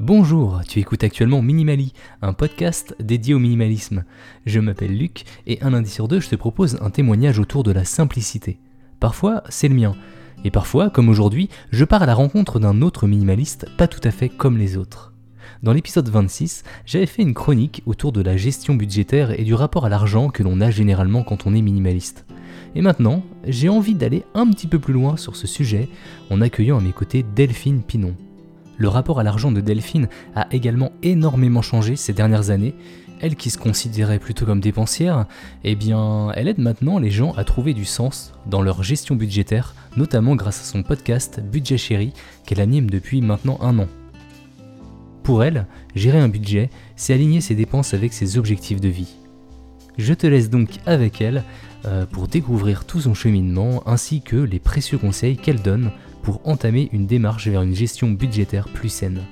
Bonjour, tu écoutes actuellement Minimali, un podcast dédié au minimalisme. Je m'appelle Luc et un lundi sur deux, je te propose un témoignage autour de la simplicité. Parfois, c'est le mien. Et parfois, comme aujourd'hui, je pars à la rencontre d'un autre minimaliste pas tout à fait comme les autres. Dans l'épisode 26, j'avais fait une chronique autour de la gestion budgétaire et du rapport à l'argent que l'on a généralement quand on est minimaliste. Et maintenant, j'ai envie d'aller un petit peu plus loin sur ce sujet en accueillant à mes côtés Delphine Pinon. Le rapport à l'argent de Delphine a également énormément changé ces dernières années. Elle qui se considérait plutôt comme dépensière, eh bien, elle aide maintenant les gens à trouver du sens dans leur gestion budgétaire, notamment grâce à son podcast Budget Chéri qu'elle anime depuis maintenant un an. Pour elle, gérer un budget, c'est aligner ses dépenses avec ses objectifs de vie. Je te laisse donc avec elle euh, pour découvrir tout son cheminement ainsi que les précieux conseils qu'elle donne pour entamer une démarche vers une gestion budgétaire plus saine.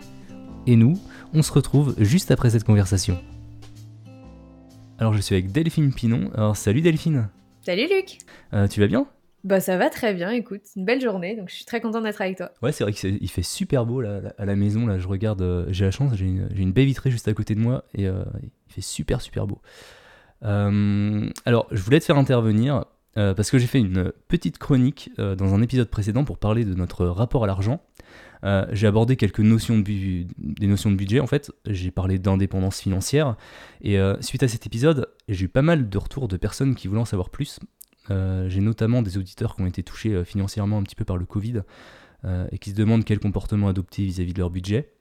Et nous, on se retrouve juste après cette conversation. Alors je suis avec Delphine Pinon. Alors salut Delphine. Salut Luc. Euh, tu vas bien? Bah ça va très bien, écoute, une belle journée, donc je suis très contente d'être avec toi. Ouais, c'est vrai qu'il fait super beau là, à la maison. Là, je regarde, euh, j'ai la chance, j'ai une, baie vitrée juste à côté de moi et euh, il fait super super beau. alors, je voulais te faire intervenir euh, parce que j'ai fait une petite chronique euh, dans un épisode précédent pour parler de notre rapport à l'argent. Euh, j'ai abordé quelques notions de des notions de budget en fait, j'ai parlé d'indépendance financière, et suite à cet épisode, j'ai eu pas mal de retours de personnes qui voulaient en savoir plus. j'ai notamment des auditeurs qui ont été touchés financièrement un petit peu par le Covid, et qui se demandent quel comportement adopter vis-à-vis -vis de leur budget.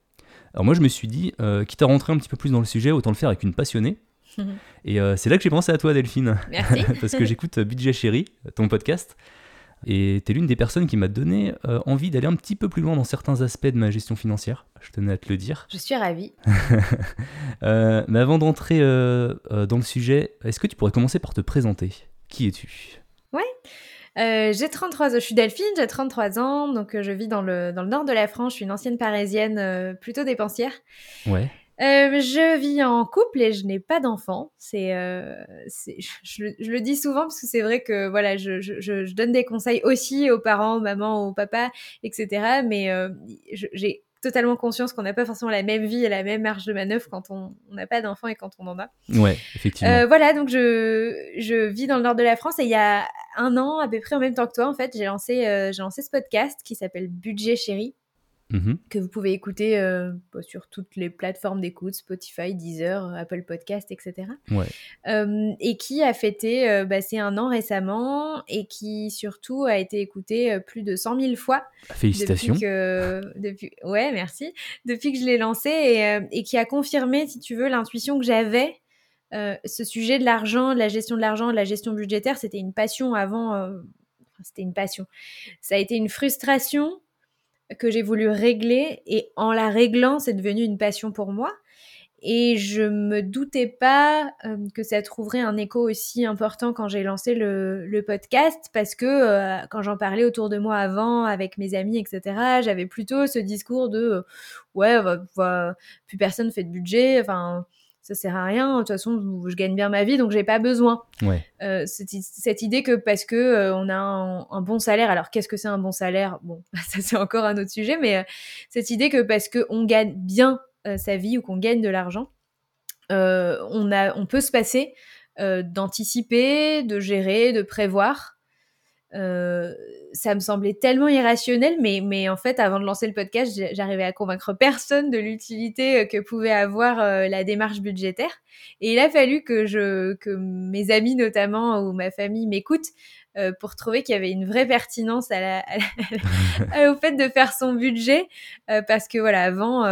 Alors moi je me suis dit, quitte à rentrer un petit peu plus dans le sujet, autant le faire avec une passionnée, et euh, c'est là que j'ai pensé à toi, Delphine. Merci. Parce que j'écoute euh, Budget Chéri, ton podcast. Et tu es l'une des personnes qui m'a donné euh, envie d'aller un petit peu plus loin dans certains aspects de ma gestion financière. Je tenais à te le dire. Je suis ravie. mais avant d'entrer dans le sujet, est-ce que tu pourrais commencer par te présenter? Qui es-tu? Ouais. j'ai 33 ans, je suis Delphine, j'ai 33 ans, donc je vis dans le, dans le nord de la France, je suis une ancienne parisienne plutôt dépensière. Ouais. Euh, je vis en couple et je n'ai pas d'enfant. C'est, euh, je, je, le dis souvent parce que c'est vrai que voilà, je, je, je, donne des conseils aussi aux parents, maman, au papa, etc. Mais euh, j'ai totalement conscience qu'on n'a pas forcément la même vie et la même marge de manœuvre quand on n'a pas d'enfant et quand on en a. Ouais, effectivement. Euh, voilà, donc je, je vis dans le nord de la France et il y a un an, à peu près en même temps que toi, en fait, j'ai lancé, euh, j'ai lancé ce podcast qui s'appelle Budget Chéri Mhm. que vous pouvez écouter euh, bah, sur toutes les plateformes d'écoute, Spotify, Deezer, Apple Podcast, etc. Euh, et qui a fêté euh, bah, c'est un an récemment et qui surtout a été écouté plus de 100 000 fois. Félicitations. Depuis que, depuis, ouais, merci. Depuis que je l'ai lancé et, et, qui a confirmé, si tu veux, l'intuition que j'avais. ce sujet de l'argent, de la gestion de l'argent, de la gestion budgétaire, c'était une passion avant. c'était une passion. Ça a été une frustration que j'ai voulu régler et en la réglant, c'est devenu une passion pour moi. Et je me doutais pas euh, que ça trouverait un écho aussi important quand j'ai lancé le, podcast parce que euh, quand j'en parlais autour de moi avant avec mes amis, etc., j'avais plutôt ce discours de euh, ouais, plus personne fait de budget, enfin ça sert à rien. De toute façon, je, gagne bien ma vie, donc j'ai pas besoin. Ouais. Euh, cette, cette, idée que parce que euh, on a un, bon salaire, alors qu'est-ce que c'est un bon salaire? Bon, ça c'est encore un autre sujet, mais euh, cette idée que parce que on gagne bien sa vie ou qu'on gagne de l'argent, on a, on peut se passer d'anticiper, de gérer, de prévoir. Euh, ça me semblait tellement irrationnel, mais, mais en fait, avant de lancer le podcast, j'arrivais à convaincre personne de l'utilité euh, que pouvait avoir euh, la démarche budgétaire. Et il a fallu que, je, que mes amis notamment ou ma famille m'écoutent pour trouver qu'il y avait une vraie pertinence à la, au fait de faire son budget. parce que voilà, avant,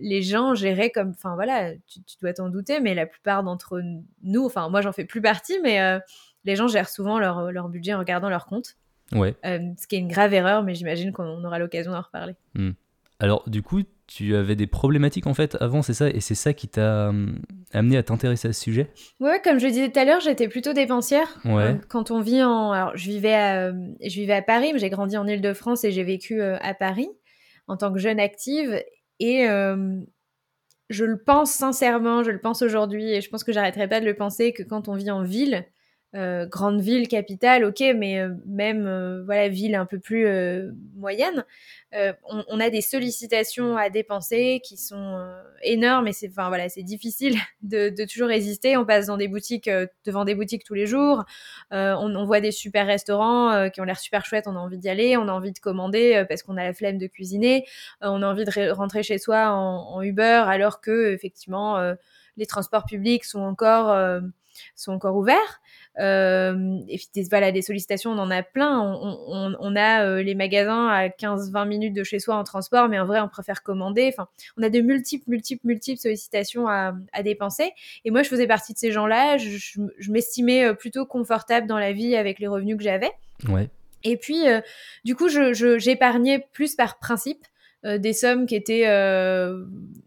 les gens géraient comme... Enfin voilà, tu, tu dois t'en douter, mais la plupart d'entre nous, enfin moi j'en fais plus partie, mais les gens gèrent souvent leur, leur budget en regardant leur compte. Ouais. Euh, ce qui est une grave erreur, mais j'imagine qu'on aura l'occasion d'en reparler. Hmm. Alors, du coup, tu avais des problématiques en fait avant, c'est ça? Et c'est ça qui t'a hum, amené à t'intéresser à ce sujet? Ouais, comme je le disais tout à l'heure, j'étais plutôt dépensière. Ouais. Euh, quand on vit en. Alors, je vivais à, je vivais à Paris, mais j'ai grandi en Ile-de-France et j'ai vécu euh, à Paris en tant que jeune active. Et je le pense sincèrement, je le pense aujourd'hui, et je pense que j'arrêterai pas de le penser, que quand on vit en ville, grande ville, capitale, ok, mais même voilà ville un peu plus moyenne, on, on, a des sollicitations à dépenser qui sont énormes et c'est enfin voilà c'est difficile de, de, toujours résister. On passe dans des boutiques devant des boutiques tous les jours, on, on, voit des super restaurants qui ont l'air super chouettes, on a envie d'y aller, on a envie de commander parce qu'on a la flemme de cuisiner, on a envie de rentrer chez soi en, en Uber alors que effectivement les transports publics sont encore sont encore ouverts. Euh, et puis voilà, des sollicitations, on en a plein. On, on, a euh, les magasins à 15-20 minutes de chez soi en transport, mais en vrai, on préfère commander. Enfin, on a de multiples, multiples, multiples sollicitations à, à dépenser. Et moi, je faisais partie de ces gens-là. Je, je, m'estimais euh, plutôt confortable dans la vie avec les revenus que j'avais. Ouais. Et puis, du coup, j'épargnais plus par principe. Des sommes qui étaient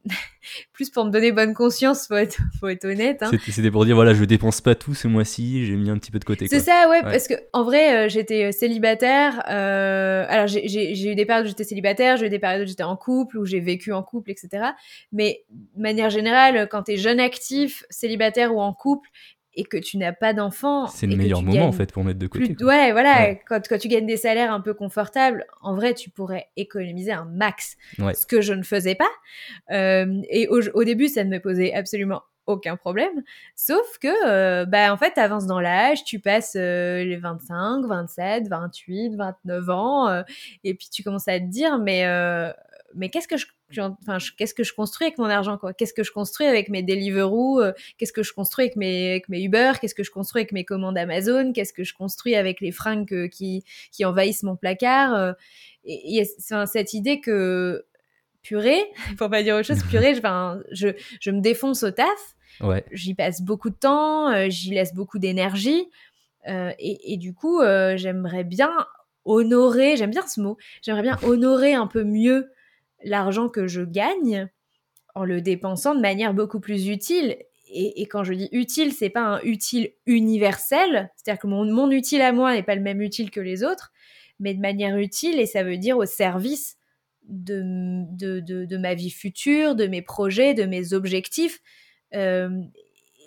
plus pour me donner bonne conscience, faut être, faut être honnête. Hein. C'était pour dire voilà, je dépense pas tout ce mois-ci, j'ai mis un petit peu de côté. C'est ça, ouais, parce que en vrai, euh, j'étais euh, célibataire. Euh, alors j'ai eu des périodes où j'étais célibataire, j'ai eu des périodes où j'étais en couple, où j'ai vécu en couple, etc. Mais de manière générale, quand tu es jeune actif, célibataire ou en couple, et que tu n'as pas d'enfant. C'est le meilleur moment en fait pour mettre de côté. Ouais, voilà. Quand, quand, tu gagnes des salaires un peu confortables, en vrai, tu pourrais économiser un max. Ce que je ne faisais pas. Euh, et au, au, début, ça ne me posait absolument aucun problème. Sauf que, euh, bah, en fait, tu avances dans l'âge, tu passes euh, les 25, 27, 28, 29 ans, euh, et puis tu commences à te dire, mais, euh, mais qu'est-ce que je enfin, qu'est-ce que je construis avec mon argent, quoi? Qu'est-ce que je construis avec mes Deliveroo euh, Qu'est-ce que je construis avec mes, avec mes Uber Qu'est-ce que je construis avec mes commandes Amazon Qu'est-ce que je construis avec les fringues euh, qui, qui envahissent mon placard euh, Et, c'est cette idée que purée, pour pas dire autre chose, purée, je, je, je me défonce au taf. Ouais. J'y passe beaucoup de temps, j'y laisse beaucoup d'énergie. et, et, du coup, j'aimerais bien honorer, j'aime bien ce mot, j'aimerais bien honorer un peu mieux l'argent que je gagne en le dépensant de manière beaucoup plus utile. Et, quand je dis utile, c'est pas un utile universel, c'est-à-dire que mon, mon utile à moi n'est pas le même utile que les autres, mais de manière utile, et ça veut dire au service de, de, de, ma vie future, de mes projets, de mes objectifs. Euh,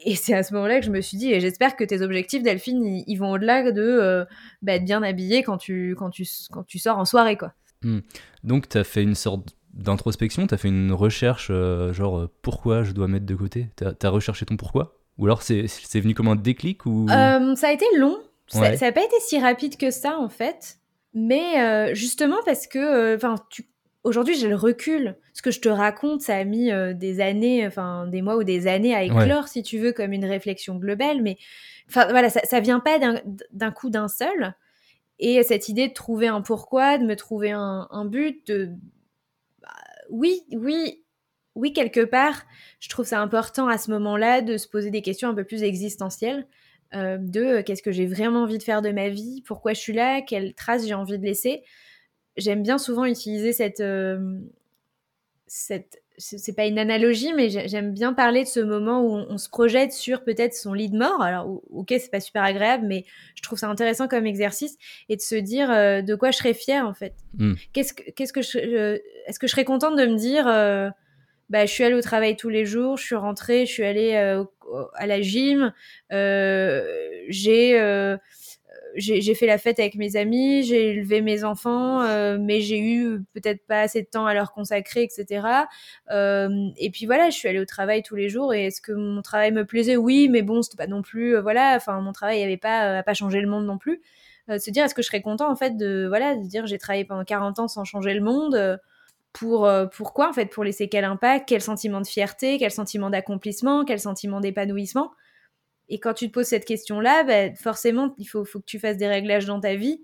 et c'est à ce moment-là que je me suis dit, et j'espère que tes objectifs, Delphine, ils, vont au-delà de euh, bah, être bien habillé quand tu, quand, tu, quand tu sors en soirée. quoi. Hmm. Donc, tu as fait une sorte d'introspection Tu as fait une recherche, euh, genre euh, pourquoi je dois mettre de côté? Tu as, recherché ton pourquoi? Ou alors c'est venu comme un déclic ou... Euh, ça a été long. Ça n'a pas été si rapide que ça en fait. Mais justement parce que enfin aujourd'hui j'ai le recul. Ce que je te raconte, ça a mis des années, enfin des mois ou des années à éclore si tu veux comme une réflexion globale. Mais enfin voilà, ça, ça vient pas d'un coup d'un seul. Et cette idée de trouver un pourquoi, de me trouver un, un but, de, oui, oui, oui, quelque part, je trouve ça important à ce moment-là de se poser des questions un peu plus existentielles. Euh, de euh, qu'est-ce que j'ai vraiment envie de faire de ma vie, pourquoi je suis là, quelles traces j'ai envie de laisser. J'aime bien souvent utiliser cette, euh, cette c'est pas une analogie, mais j'aime bien parler de ce moment où on, se projette sur peut-être son lit de mort. Alors, ok, c'est pas super agréable, mais je trouve ça intéressant comme exercice et de se dire euh, de quoi je serais fière en fait. Hmm. Qu'est-ce que, qu'est-ce que je, euh, est-ce que je serais contente de me dire, euh, bah, je suis allée au travail tous les jours, je suis rentrée, je suis allée à la gym, j'ai j'ai fait la fête avec mes amis, j'ai élevé mes enfants, euh, mais j'ai eu peut-être pas assez de temps à leur consacrer, etc. Euh, et puis voilà, je suis allée au travail tous les jours. Et est-ce que mon travail me plaisait? Oui, mais bon, c'était pas non plus, euh, voilà. Enfin, mon travail n'avait pas, pas changé le monde non plus. se dire, est-ce que je serais content en fait de, voilà, de dire, j'ai travaillé pendant 40 ans sans changer le monde. pour pourquoi en fait? Pour laisser quel impact? Quel sentiment de fierté? Quel sentiment d'accomplissement? Quel sentiment d'épanouissement? Et quand tu te poses cette question-là, bah, forcément, il faut, faut, que tu fasses des réglages dans ta vie.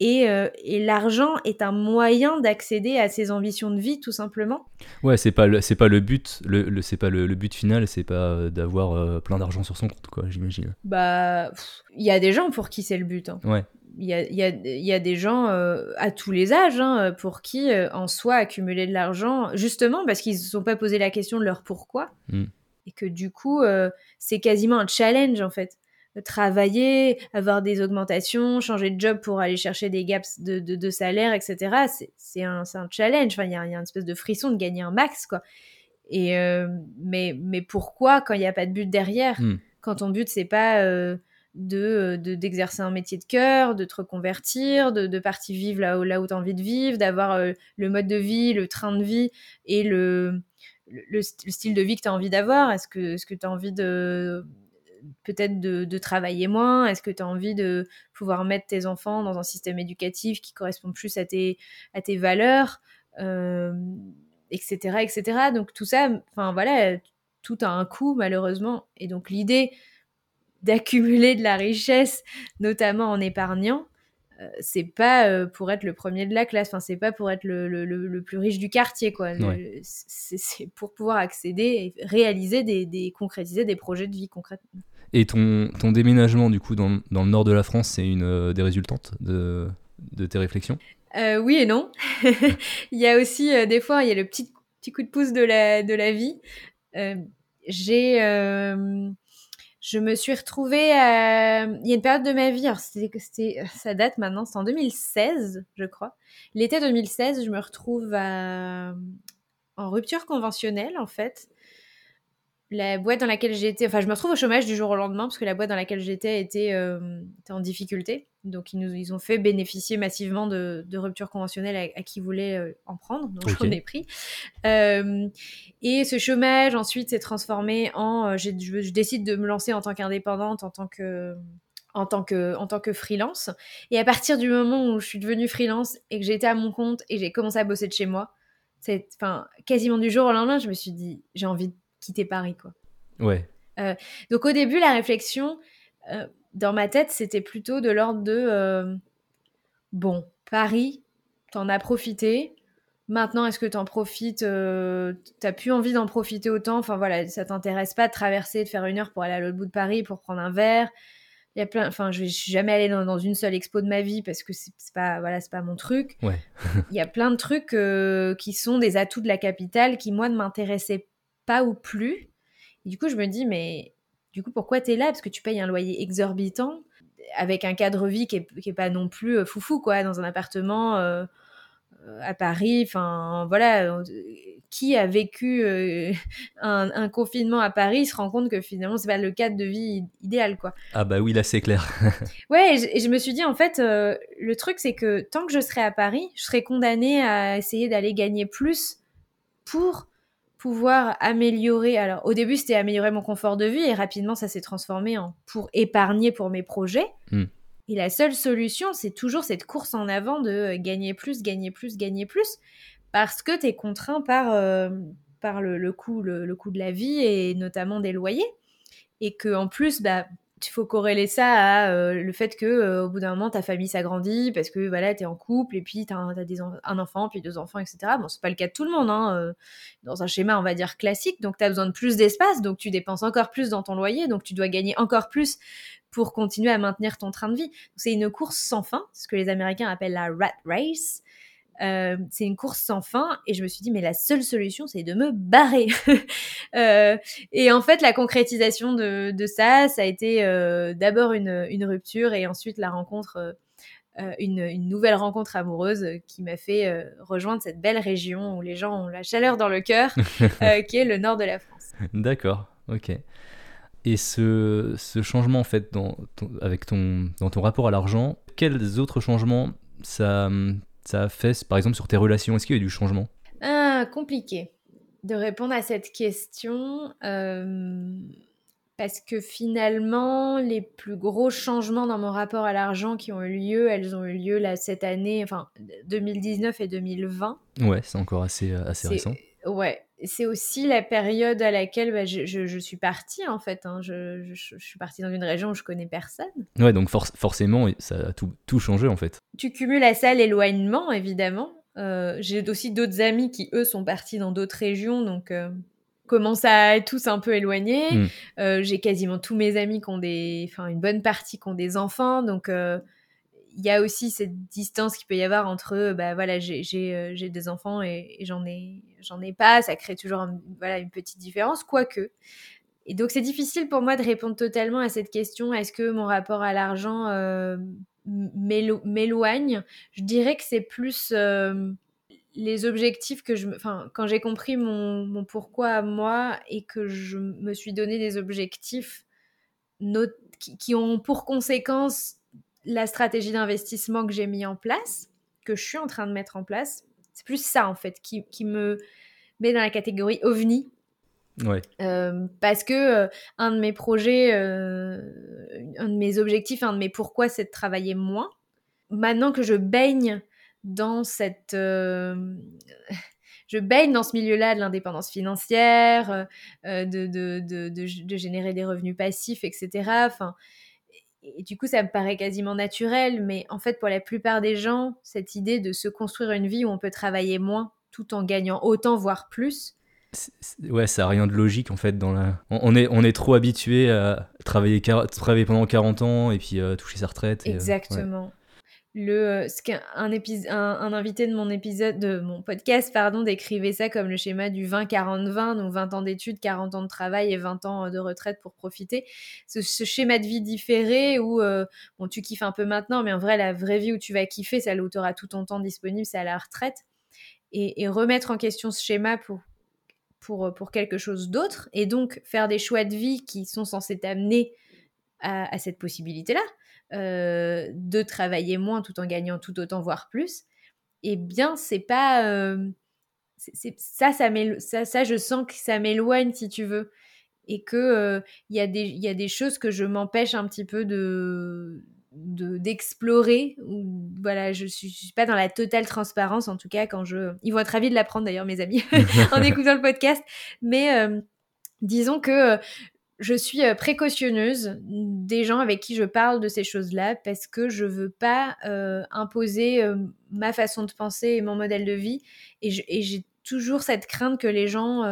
Et, euh, et l'argent est un moyen d'accéder à ses ambitions de vie, tout simplement. Ouais, c'est pas le, c'est pas le but, le, le c'est pas le, le, but final, c'est pas euh, d'avoir euh, plein d'argent sur son compte, quoi, j'imagine. Bah, il y a des gens pour qui c'est le but. Hein. Ouais. Il y a, y, a, y a, des gens à tous les âges hein, pour qui, en soi, accumuler de l'argent, justement parce qu'ils ne se sont pas posé la question de leur pourquoi. Mm et que du coup, euh, c'est quasiment un challenge en fait. Travailler, avoir des augmentations, changer de job pour aller chercher des gaps de, de, salaire, etc. C'est un, un, challenge. Enfin, il y, a, y a une espèce de frisson de gagner un max, quoi. Et euh, mais, mais pourquoi quand il n'y a pas de but derrière? Hmm. Quand ton but, c'est pas euh, de d'exercer un métier de cœur, de te reconvertir, de, de partir vivre là où, là où tu as envie de vivre, d'avoir le mode de vie, le train de vie et le, le, style de vie que tu as envie d'avoir? Est-ce que tu as envie de peut-être de, travailler moins? Est-ce que tu as envie de pouvoir mettre tes enfants dans un système éducatif qui correspond plus à tes, à tes valeurs etc., etc. Donc tout ça, enfin tout a un coût malheureusement. Et donc l'idée d'accumuler de la richesse, notamment en épargnant, euh, c'est pas euh, pour être le premier de la classe, enfin c'est pas pour être le, le, le, plus riche du quartier quoi. C'est pour pouvoir accéder et réaliser des, des, concrétiser des projets de vie concrètes. Et ton, ton déménagement du coup dans, dans le nord de la France, c'est une euh, des résultantes de, de tes réflexions? Oui et non. il y a aussi des fois il y a le petit petit coup de pouce de la de la vie. J'ai je me suis retrouvée Il y a une période de ma vie, alors c'était, ça date maintenant, c'est en 2016, je crois. L'été 2016, je me retrouve en rupture conventionnelle, en fait la boîte dans laquelle j'étais, enfin, je me retrouve au chômage du jour au lendemain parce que la boîte dans laquelle j'étais était, euh, en difficulté. Donc, ils nous ils ont fait bénéficier massivement de, de ruptures conventionnelles à, qui voulait euh, en prendre. Donc, j'en ai pris. Euh, et ce chômage, ensuite, s'est transformé en. je, je, décide de me lancer en tant qu'indépendante, en tant que. En tant, que, en tant que freelance. Et à partir du moment où je suis devenue freelance et que j'étais à mon compte et j'ai commencé à bosser de chez moi, c'est, enfin, quasiment du jour au lendemain, je me suis dit, j'ai envie de quitter Paris, quoi. Ouais. Euh, donc au début, la réflexion euh, dans ma tête, c'était plutôt de l'ordre de euh, bon, Paris, t'en as profité. Maintenant, est-ce que t'en profites T'as plus envie d'en profiter autant? Enfin voilà, ça t'intéresse pas de traverser, de faire une heure pour aller à l'autre bout de Paris pour prendre un verre. Il y a plein. Enfin, je, je suis jamais allée dans, une seule expo de ma vie parce que c'est pas voilà, c'est pas mon truc. Ouais. Il y a plein de trucs qui sont des atouts de la capitale qui moi ne m'intéressaient pas ou plus. Et du coup, je me dis, mais du coup, pourquoi tu es là? Parce que tu payes un loyer exorbitant avec un cadre vie qui est, pas non plus euh, foufou, quoi, dans un appartement euh, euh, à Paris. Enfin, voilà, qui a vécu un, confinement à Paris se rend compte que finalement, c'est pas le cadre de vie idéal, quoi. Ah bah oui, là, c'est clair. ouais, et je, me suis dit, en fait, le truc, c'est que tant que je serai à Paris, je serai condamnée à essayer d'aller gagner plus pour pouvoir améliorer. Alors, au début, c'était améliorer mon confort de vie et rapidement, ça s'est transformé en pour épargner pour mes projets. Hmm. Et la seule solution, c'est toujours cette course en avant de euh, gagner plus, gagner plus, gagner plus, parce que tu es contraint par, euh, par le, coût, le, coût de la vie et notamment des loyers. Et que en plus, bah, il faut corréler ça à euh, le fait que euh, au bout d'un moment ta famille s'agrandit parce que voilà tu es en couple et puis tu as, un enfant puis deux enfants etc bon c'est pas le cas de tout le monde hein, euh, dans un schéma on va dire classique. Donc tu as besoin de plus d'espace donc tu dépenses encore plus dans ton loyer donc tu dois gagner encore plus pour continuer à maintenir ton train de vie. C'est une course sans fin ce que les américains appellent la rat race euh, c'est une course sans fin et je me suis dit mais la seule solution c'est de me barrer. Euh, et en fait la concrétisation de, de ça ça a été euh, d'abord une, une, rupture et ensuite la rencontre une, une, nouvelle rencontre amoureuse qui m'a fait rejoindre cette belle région où les gens ont la chaleur dans le cœur qui est le nord de la France. D'accord ok. Et ce, ce, changement en fait dans avec ton, dans ton rapport à l'argent quels autres changements ça ça a fait, par exemple, sur tes relations Est-ce qu'il y a eu du changement? Ah, compliqué de répondre à cette question. Euh, parce que finalement, les plus gros changements dans mon rapport à l'argent qui ont eu lieu, elles ont eu lieu là, cette année, enfin 2019 et 2020. Ouais, c'est encore assez, euh, assez récent. Ouais, c'est aussi la période à laquelle bah, je, suis partie en fait. Hein. Je, suis partie dans une région où je connais personne. Ouais, donc forcément, ça a tout, tout, changé en fait. Tu cumules à ça l'éloignement évidemment. Euh, j'ai aussi d'autres amis qui eux sont partis dans d'autres régions, donc euh, commencent à être tous un peu éloignés. Hmm. Euh, j'ai quasiment tous mes amis qui ont des, enfin une bonne partie qui ont des enfants, donc il y a aussi cette distance qu'il peut y avoir entre bah voilà j'ai euh, des enfants et, j'en ai ai pas ça crée toujours voilà une petite différence quoique. Et donc c'est difficile pour moi de répondre totalement à cette question est-ce que mon rapport à l'argent euh, m'éloigne? Je dirais que c'est plus euh, les objectifs que je enfin quand j'ai compris mon, mon pourquoi à moi et que je me suis donné des objectifs qui, ont pour conséquence la stratégie d'investissement que j'ai mis en place, que je suis en train de mettre en place. C'est plus ça, en fait, qui, qui me met dans la catégorie ovni. Ouais. Euh, parce que euh, un de mes projets, euh, un de mes objectifs, un de mes pourquoi, c'est de travailler moins. Maintenant que je baigne dans cette je baigne dans ce milieu-là de l'indépendance financière, de, de, de, de, générer des revenus passifs, etc. Enfin, et du coup, ça me paraît quasiment naturel, mais en fait, pour la plupart des gens, cette idée de se construire une vie où on peut travailler moins tout en gagnant autant, voire plus. Ouais, ça n'a rien de logique en fait. Dans la... on, est, on est trop habitué à travailler, travailler pendant 40 ans et puis toucher sa retraite. Exactement le euh, ce qu'un un, invité de mon épisode de mon podcast pardon décrivait ça comme le schéma du 20 40 20 donc 20 ans d'études 40 ans de travail et 20 ans euh, de retraite pour profiter. Ce, schéma de vie différé où euh, bon tu kiffes un peu maintenant mais en vrai la vraie vie où tu vas kiffer celle où tu auras tout ton temps disponible c'est à la retraite. Et, remettre en question ce schéma pour pour, pour quelque chose d'autre et donc faire des choix de vie qui sont censés t'amener à, à cette possibilité là euh, de travailler moins tout en gagnant tout autant, voire plus, eh bien, c'est pas. Euh, ça, ça, ça, ça, je sens que ça m'éloigne, si tu veux. Et que euh, il y, a des, y a des choses que je m'empêche un petit peu de d'explorer voilà je suis, suis pas dans la totale transparence en tout cas quand je ils vont être ravis de l'apprendre d'ailleurs mes amis en écoutant le podcast mais disons que je suis euh, précautionneuse des gens avec qui je parle de ces choses-là parce que je veux pas euh, imposer euh, ma façon de penser et mon modèle de vie. Et j'ai toujours cette crainte que les gens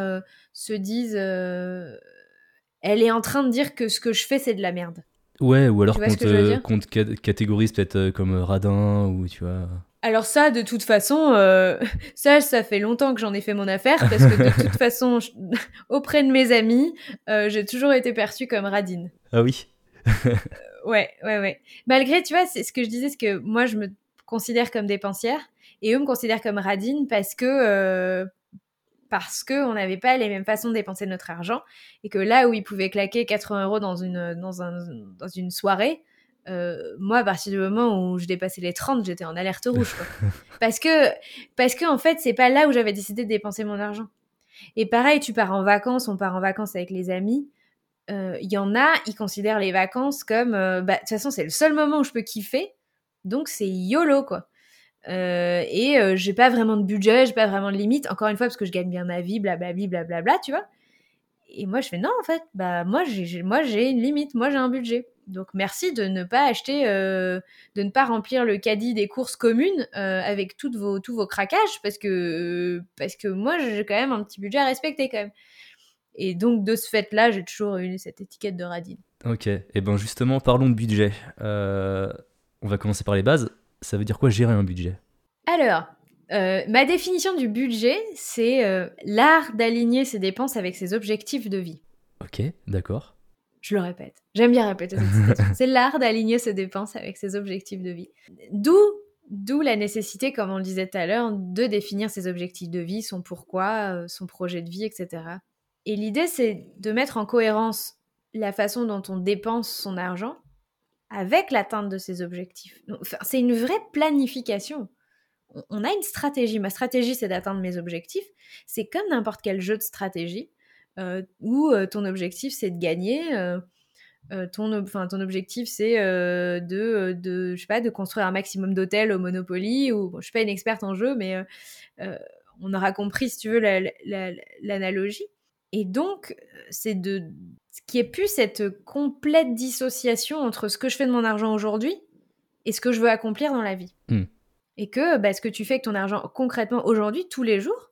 se disent elle est en train de dire que ce que je fais c'est de la merde. Ouais, ou alors qu'on te, catégorise peut-être comme radin ou tu vois. Alors ça, de toute façon, euh, ça, ça fait longtemps que j'en ai fait mon affaire parce que de toute façon, auprès de mes amis, euh, j'ai toujours été perçue comme radine. Ah oui. Euh, ouais, ouais, ouais. Malgré, tu vois, c'est ce que je disais, c'est que moi, je me considère comme dépensière et eux me considèrent comme radine parce que parce que on n'avait pas les mêmes façons de dépenser notre argent et que là où ils pouvaient claquer 80 euros dans une dans, un, dans une soirée, euh, moi, à partir du moment où je dépassais les 30, j'étais en alerte rouge. parce que, parce que en fait, c'est pas là où j'avais décidé de dépenser mon argent. Et pareil, tu pars en vacances, on part en vacances avec les amis. Il euh, y en a, ils considèrent les vacances comme, euh, bah, de toute façon, c'est le seul moment où je peux kiffer. Donc, c'est YOLO, quoi. et j'ai pas vraiment de budget, j'ai pas vraiment de limite. Encore une fois, parce que je gagne bien ma vie, blablabla, blablabla, tu vois. Et moi, je fais non, en fait, bah, moi, j'ai, moi, j'ai une limite, moi, j'ai un budget. Donc merci de ne pas acheter, euh, de ne pas remplir le caddie des courses communes euh, avec toutes vos, tous vos craquages parce que, parce que moi j'ai quand même un petit budget à respecter quand même. Et donc de ce fait-là, j'ai toujours eu cette étiquette de radine. Ok, et eh ben justement parlons de budget. Euh, on va commencer par les bases. Ça veut dire quoi gérer un budget? Alors, ma définition du budget, c'est l'art d'aligner ses dépenses avec ses objectifs de vie. Ok, d'accord. Je le répète. J'aime bien répéter. C'est l'art d'aligner ses dépenses avec ses objectifs de vie. D'où D'où la nécessité, comme on le disait tout à l'heure, de définir ses objectifs de vie, son pourquoi, euh, son projet de vie, etc. Et l'idée, c'est de mettre en cohérence la façon dont on dépense son argent avec l'atteinte de ses objectifs. C'est une vraie planification. On a une stratégie. Ma stratégie, c'est d'atteindre mes objectifs. C'est comme n'importe quel jeu de stratégie. Euh, où euh, ton objectif c'est de gagner. Euh, ton, ton objectif c'est de, de, je sais pas, de construire un maximum d'hôtels au Monopoly. Ou bon, je suis pas une experte en jeu, mais on aura compris si tu veux l'analogie. Et donc, c'est de ce qui est plus cette complète dissociation entre ce que je fais de mon argent aujourd'hui et ce que je veux accomplir dans la vie. Hmm. Et que bah, ce que tu fais avec ton argent concrètement aujourd'hui, tous les jours,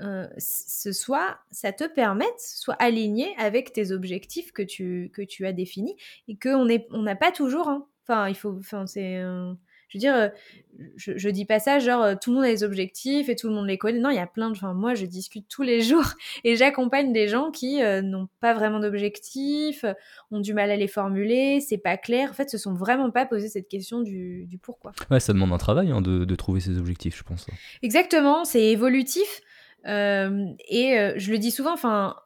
euh, ce soit, ça te permette, soit aligné avec tes objectifs que tu, que tu as définis et qu'on n'a on pas toujours. Hein. Enfin, il faut. Enfin, c'est. je veux dire, euh, je, je, dis pas ça genre euh, tout le monde a des objectifs et tout le monde les connaît. Non, il y a plein de. Enfin, moi, je discute tous les jours et j'accompagne des gens qui n'ont pas vraiment d'objectifs, ont du mal à les formuler, c'est pas clair. En fait, se sont vraiment pas posé cette question du, du pourquoi. Ouais, ça demande un travail hein, de, de, trouver ses objectifs, je pense. Exactement, c'est évolutif. Euh, et euh, je le dis souvent, enfin,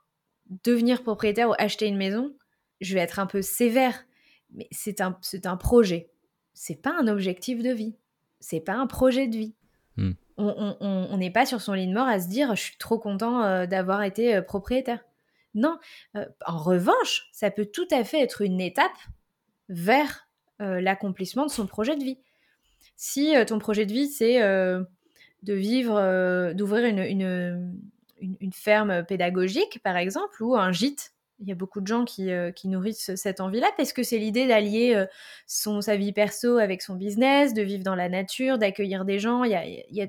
devenir propriétaire ou acheter une maison, je vais être un peu sévère. mais c'est un, c'est un projet. C'est pas un objectif de vie. C'est pas un projet de vie. Hmm. On n'est pas sur son lit de mort à se dire je suis trop content euh, d'avoir été propriétaire. Non. En revanche, ça peut tout à fait être une étape vers l'accomplissement de son projet de vie. Si ton projet de vie, c'est de vivre, d'ouvrir une, une, une, ferme pédagogique, par exemple, ou un gîte il y a beaucoup de gens qui, euh, qui nourrissent cette envie-là parce que c'est l'idée d'allier euh, sa vie perso avec son business, de vivre dans la nature, d'accueillir des gens? Il y a, il y a,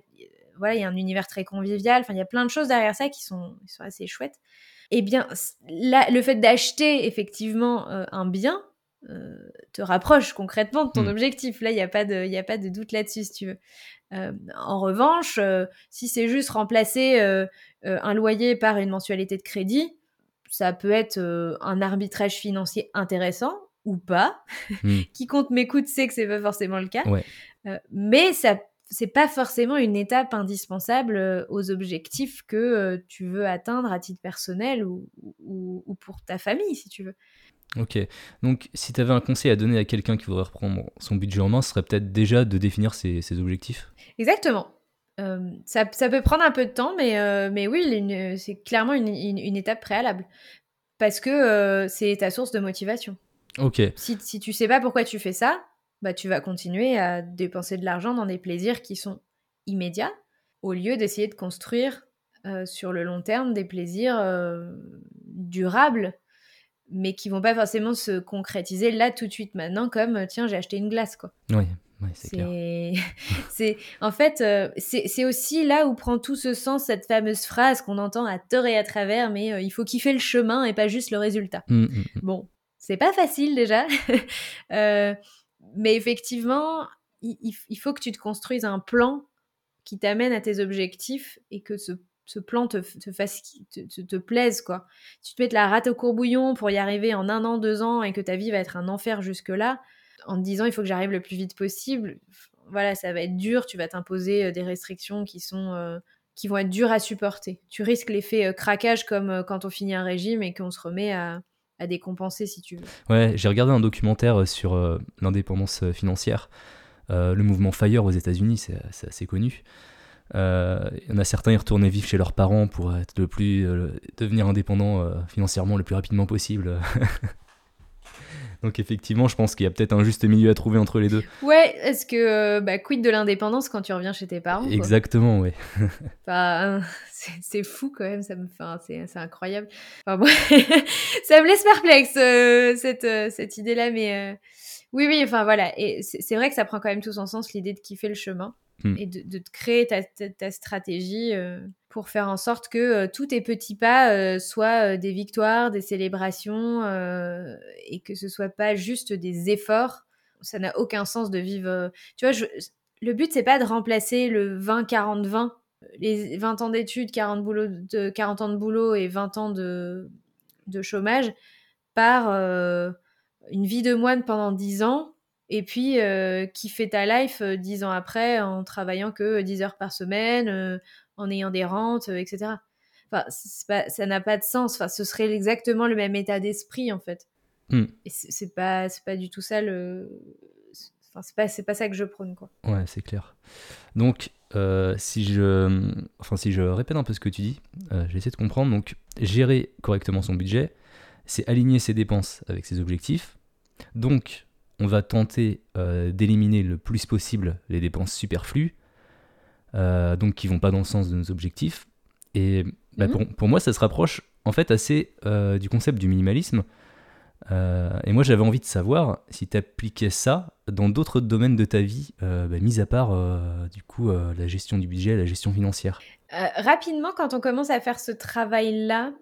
voilà, il y a un univers très convivial. Enfin, il y a plein de choses derrière ça qui sont, sont assez chouettes. Eh bien, le fait d'acheter effectivement euh, un bien te rapproche concrètement de ton mmh. objectif. Là, il n'y a, pas de, y a pas de doute là-dessus, si tu veux. en revanche, si c'est juste remplacer un loyer par une mensualité de crédit, ça peut être euh, un arbitrage financier intéressant ou pas. Hmm. Quiconque m'écoute sait que c'est pas forcément le cas. Euh, mais ça c'est pas forcément une étape indispensable euh, aux objectifs que tu veux atteindre à titre personnel ou, ou, pour ta famille, si tu veux. Ok, donc si tu avais un conseil à donner à quelqu'un qui voudrait reprendre son budget en main, ce serait peut-être déjà de définir ses, ses objectifs. Exactement. Euh, ça, peut prendre un peu de temps, mais, euh, mais oui, c'est clairement une, étape préalable. Parce que euh, c'est ta source de motivation. Ok. Si, si tu sais pas pourquoi tu fais ça, bah, tu vas continuer à dépenser de l'argent dans des plaisirs qui sont immédiats, au lieu d'essayer de construire sur le long terme des plaisirs durables, mais qui vont pas forcément se concrétiser là tout de suite maintenant, comme tiens, j'ai acheté une glace. quoi. Oui c'est en fait, euh, c'est aussi là où prend tout ce sens cette fameuse phrase qu'on entend à tort et à travers, mais euh, il faut kiffer le chemin et pas juste le résultat. Mmh, mmh. Bon, c'est pas facile déjà, euh, mais effectivement, il, faut que tu te construises un plan qui t'amène à tes objectifs et que ce, ce plan te, te fasse te, plaise quoi. Si tu te mets la rate au courbouillon pour y arriver en un an, deux ans et que ta vie va être un enfer jusque là en te disant il faut que j'arrive le plus vite possible, voilà, ça va être dur, tu vas t'imposer euh, des restrictions qui sont euh, qui vont être dures à supporter. Tu risques l'effet euh, craquage comme quand on finit un régime et qu'on se remet à, décompenser si tu veux. Ouais, j'ai regardé un documentaire sur l'indépendance financière. le mouvement FIRE aux États-Unis, c'est assez connu. Il y en a certains, ils retournaient vivre chez leurs parents pour être le plus, devenir indépendants financièrement le plus rapidement possible. Donc effectivement, je pense qu'il y a peut-être un juste milieu à trouver entre les deux. Ouais, est-ce que euh, bah, quid de l'indépendance quand tu reviens chez tes parents Exactement, oui. enfin, c'est fou quand même, ça me fait, c'est incroyable. Enfin, bon, ça me laisse perplexe euh, cette, euh, cette idée-là, mais oui, oui, enfin voilà. Et c'est vrai que ça prend quand même tout son sens l'idée de kiffer le chemin. Hmm. et de, de, créer ta, ta, stratégie euh, pour faire en sorte que euh, tous tes petits pas euh, soient des victoires, des célébrations et que ce soit pas juste des efforts. Ça n'a aucun sens de vivre. Tu vois, le but c'est pas de remplacer le 20-40-20, les 20 ans d'études, 40, de, 40 ans de boulot et 20 ans de, de chômage par une vie de moine pendant 10 ans et puis euh, qui fait ta life euh, dix ans après en travaillant que 10 heures par semaine, euh, en ayant des rentes, etc. Enfin, ça n'a pas de sens. Enfin, ce serait exactement le même état d'esprit en fait. Hmm. Et c'est pas, c'est pas du tout ça le. Enfin, c'est pas, pas ça que je prône quoi. Ouais, c'est clair. Donc, si je, enfin, si je répète un peu ce que tu dis, j'essaie de comprendre. Donc, gérer correctement son budget, c'est aligner ses dépenses avec ses objectifs. Donc, on va tenter euh, d'éliminer le plus possible les dépenses superflues, euh, donc qui vont pas dans le sens de nos objectifs. Et bah, mhm. pour, moi, ça se rapproche en fait assez euh, du concept du minimalisme. et moi, j'avais envie de savoir si tu appliquais ça dans d'autres domaines de ta vie, bah, mis à part du coup la gestion du budget, la gestion financière. rapidement, quand on commence à faire ce travail-là,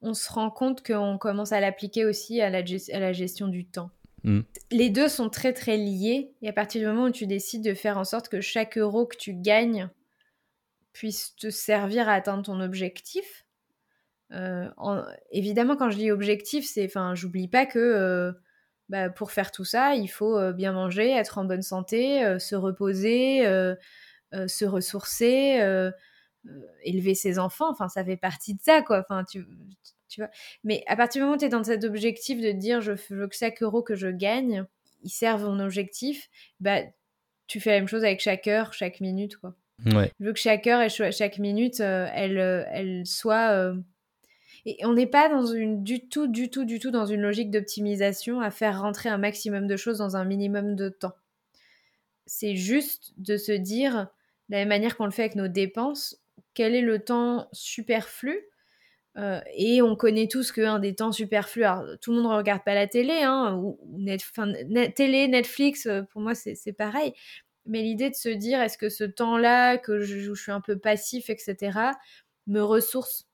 on se rend compte qu'on commence à l'appliquer aussi à la, à la gestion du temps. Mm. Les deux sont très très liés et à partir du moment où tu décides de faire en sorte que chaque euro que tu gagnes puisse te servir à atteindre ton objectif. Euh, évidemment, quand je dis objectif, c'est, enfin, j'oublie pas que euh, bah, pour faire tout ça, il faut euh, bien manger, être en bonne santé, se reposer, se ressourcer, élever ses enfants. Enfin, ça fait partie de ça, quoi. Enfin, tu, tu vois. Mais à partir du moment où tu es dans cet objectif de dire je veux que chaque euro que je gagne, il serve mon objectif, bah, tu fais la même chose avec chaque heure, chaque minute, quoi. Ouais. Je veux que chaque heure et chaque minute, euh, elle, euh, elle soit. Euh, et on n'est pas dans une, du tout, du tout, du tout dans une logique d'optimisation à faire rentrer un maximum de choses dans un minimum de temps. C'est juste de se dire, de la même manière qu'on le fait avec nos dépenses, quel est le temps superflu et on connaît tous qu'un des temps superflus, alors tout le monde ne regarde pas la télé, hein, ou, net, télé, Netflix, pour moi c'est pareil, mais l'idée de se dire, est-ce que ce temps-là, que je, je, suis un peu passif, etc., me ressource?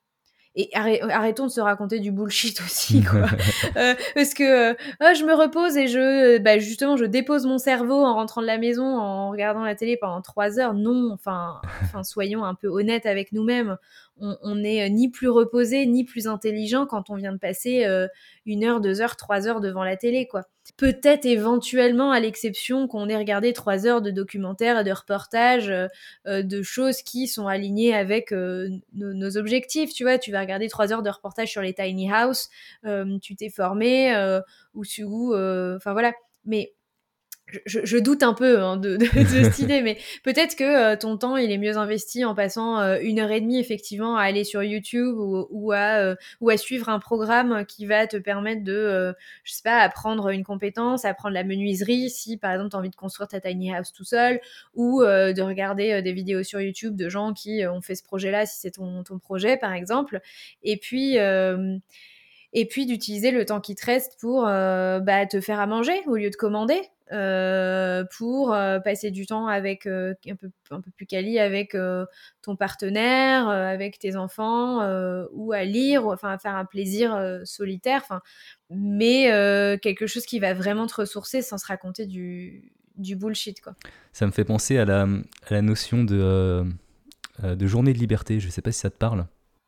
Et arrêtons de se raconter du bullshit aussi, quoi. euh, parce que euh, oh, je me repose et je, bah, justement, je dépose mon cerveau en rentrant de la maison, en regardant la télé pendant trois heures. Non, enfin, enfin, soyons un peu honnêtes avec nous-mêmes. On n'est ni plus reposé ni plus intelligent quand on vient de passer euh, une heure, deux heures, trois heures devant la télé, quoi. Peut-être éventuellement, à l'exception qu'on ait regardé trois heures de documentaires et de reportages euh, euh, de choses qui sont alignées avec euh, nos, objectifs. Tu vois, tu vas regarder trois heures de reportage sur les tiny house, tu t'es formé ou, ou enfin voilà. Mais je, doute un peu hein, de, cette idée, mais peut-être que euh, ton temps il est mieux investi en passant euh, une heure et demie effectivement à aller sur YouTube ou, à, euh, ou à suivre un programme qui va te permettre de, je sais pas, apprendre une compétence, apprendre la menuiserie si par exemple tu as envie de construire ta tiny house tout seul, ou de regarder des vidéos sur YouTube de gens qui ont fait ce projet-là si c'est ton, ton projet par exemple, et puis et puis d'utiliser le temps qui te reste pour bah, te faire à manger au lieu de commander. Euh, pour euh, passer du temps avec euh, un, peu, un peu plus quali avec ton partenaire, avec tes enfants, ou à lire, ou, enfin à faire un plaisir solitaire, enfin, mais quelque chose qui va vraiment te ressourcer sans se raconter du, du bullshit. Quoi. Ça me fait penser à la, à la notion de, de journée de liberté, je sais pas si ça te parle.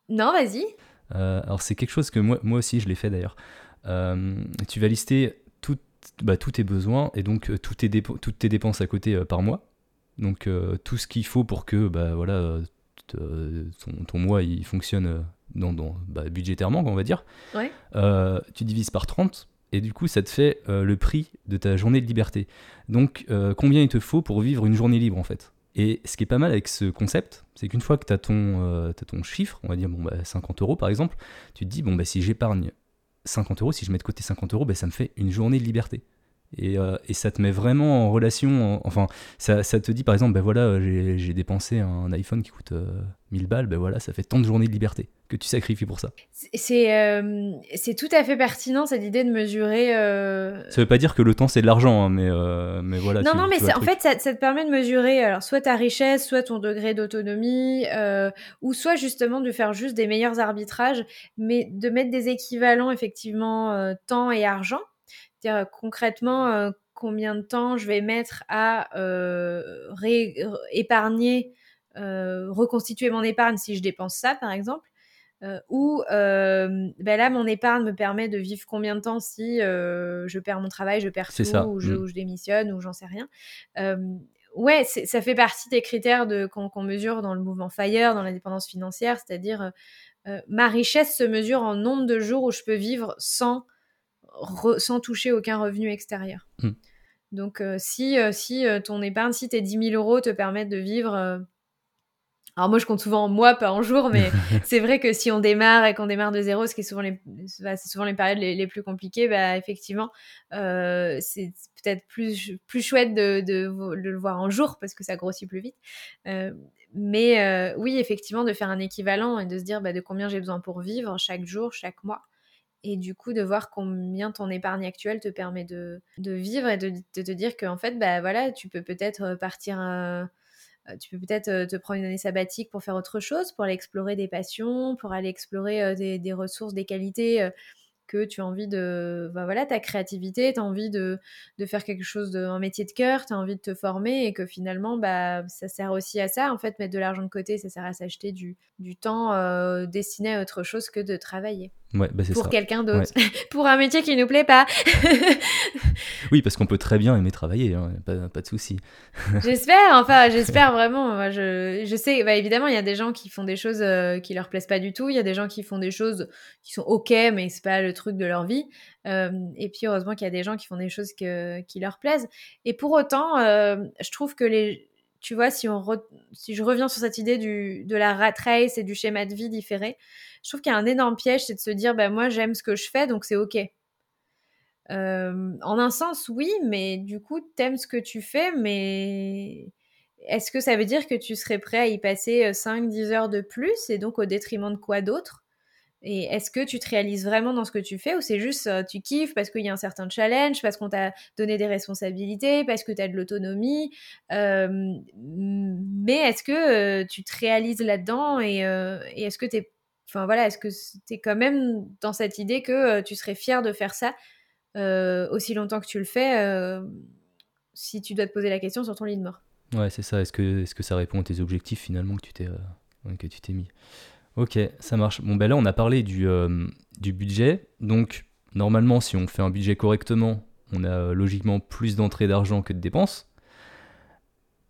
Non, vas-y. alors c'est quelque chose que moi, moi aussi je l'ai fait d'ailleurs. tu vas lister bah, tous tes besoins et donc euh, toutes, tes toutes tes dépenses à côté euh, par mois. Donc euh, tout ce qu'il faut pour que bah, voilà, ton, mois il fonctionne dans, dans bah, budgétairement, on va dire. tu divises par 30 et du coup ça te fait le prix de ta journée de liberté. Donc combien il te faut pour vivre une journée libre en fait? Et ce qui est pas mal avec ce concept, c'est qu'une fois que tu as, ton, ton chiffre, on va dire bon, bah, 50 euros par exemple, tu te dis, bon, bah, si j'épargne 50 euros, si je mets de côté 50 euros, ben, ça me fait une journée de liberté. Et, euh, et, ça te met vraiment en relation. enfin, ça, ça, te dit par exemple, ben voilà, j'ai dépensé un iPhone qui coûte 1000 euh, balles, ben voilà, ça fait tant de journées de liberté que tu sacrifies pour ça. C'est euh, tout à fait pertinent cette idée de mesurer. Ça veut pas dire que le temps c'est de l'argent, hein, mais, mais voilà. Non, non, mais en fait, ça, ça, te permet de mesurer alors soit ta richesse, soit ton degré d'autonomie, ou soit justement de faire juste des meilleurs arbitrages, mais de mettre des équivalents effectivement temps et argent dire concrètement euh, combien de temps je vais mettre à euh, épargner, euh, reconstituer mon épargne si je dépense ça, par exemple. ou ben là, mon épargne me permet de vivre combien de temps si je perds mon travail, je perds tout, mm. Ou, je, démissionne, ou j'en sais rien. ouais, ça fait partie des critères de, qu'on, mesure dans le mouvement FIRE, dans l'indépendance financière, c'est-à-dire ma richesse se mesure en nombre de jours où je peux vivre sans sans toucher aucun revenu extérieur. Hmm. Donc, euh, si, euh, si euh, ton épargne, si tes 10 000 euros te permettent de vivre. Alors, moi, je compte souvent en mois, pas en jours, mais c'est vrai que si on démarre et qu'on démarre de zéro, ce qui est souvent les, bah, c'est souvent les périodes les, plus compliquées, bah, effectivement, c'est peut-être plus, plus chouette de, de, le voir en jours parce que ça grossit plus vite. mais oui, effectivement, de faire un équivalent et de se dire bah, de combien j'ai besoin pour vivre chaque jour, chaque mois et du coup de voir combien ton épargne actuelle te permet de, vivre et de, te dire qu'en fait, bah voilà, tu peux peut-être euh, partir, euh, euh, tu peux peut-être te prendre une année sabbatique pour faire autre chose, pour aller explorer des passions, pour aller explorer des, ressources, des qualités que tu as envie de, bah voilà, ta créativité, tu as envie de, de, faire quelque chose, de, un métier de cœur, tu as envie de te former et que finalement, bah, ça sert aussi à ça. En fait, mettre de l'argent de côté, ça sert à s'acheter du, du temps euh, destiné à autre chose que de travailler. Ouais, bah pour quelqu'un d'autre. pour un métier qui nous plaît pas. oui, parce qu'on peut très bien aimer travailler, hein, pas, pas, de souci. j'espère, enfin, j'espère vraiment. Moi, je, je sais, bah, évidemment, il y a des gens qui font des choses euh, qui leur plaisent pas du tout. Il y a des gens qui font des choses qui sont ok, mais c'est pas le truc de leur vie. Et puis, heureusement qu'il y a des gens qui font des choses que, qui leur plaisent. Et pour autant, je trouve que les tu vois, si, on si je reviens sur cette idée du, de la rat race et du schéma de vie différé, je trouve qu'il y a un énorme piège, c'est de se dire, bah, moi j'aime ce que je fais, donc c'est ok. En un sens, oui, mais du coup, t'aimes ce que tu fais, mais est-ce que ça veut dire que tu serais prêt à y passer 5-10 euh, heures de plus et donc au détriment de quoi d'autre? Et est-ce que tu te réalises vraiment dans ce que tu fais ou c'est juste euh, tu kiffes parce qu'il y a un certain challenge, parce qu'on t'a donné des responsabilités, parce que tu as de l'autonomie Mais est-ce que tu te réalises là-dedans et, est-ce que tu es Enfin voilà, est-ce que es quand même dans cette idée que euh, tu serais fier de faire ça euh, aussi longtemps que tu le fais euh, si tu dois te poser la question sur ton lit de mort? Ouais, c'est ça. Est-ce que, est -ce que ça répond à tes objectifs finalement que tu t'es mis? Ok, ça marche. Bon, ben là, on a parlé du, du budget. Donc, normalement, si on fait un budget correctement, on a logiquement plus d'entrées d'argent que de dépenses.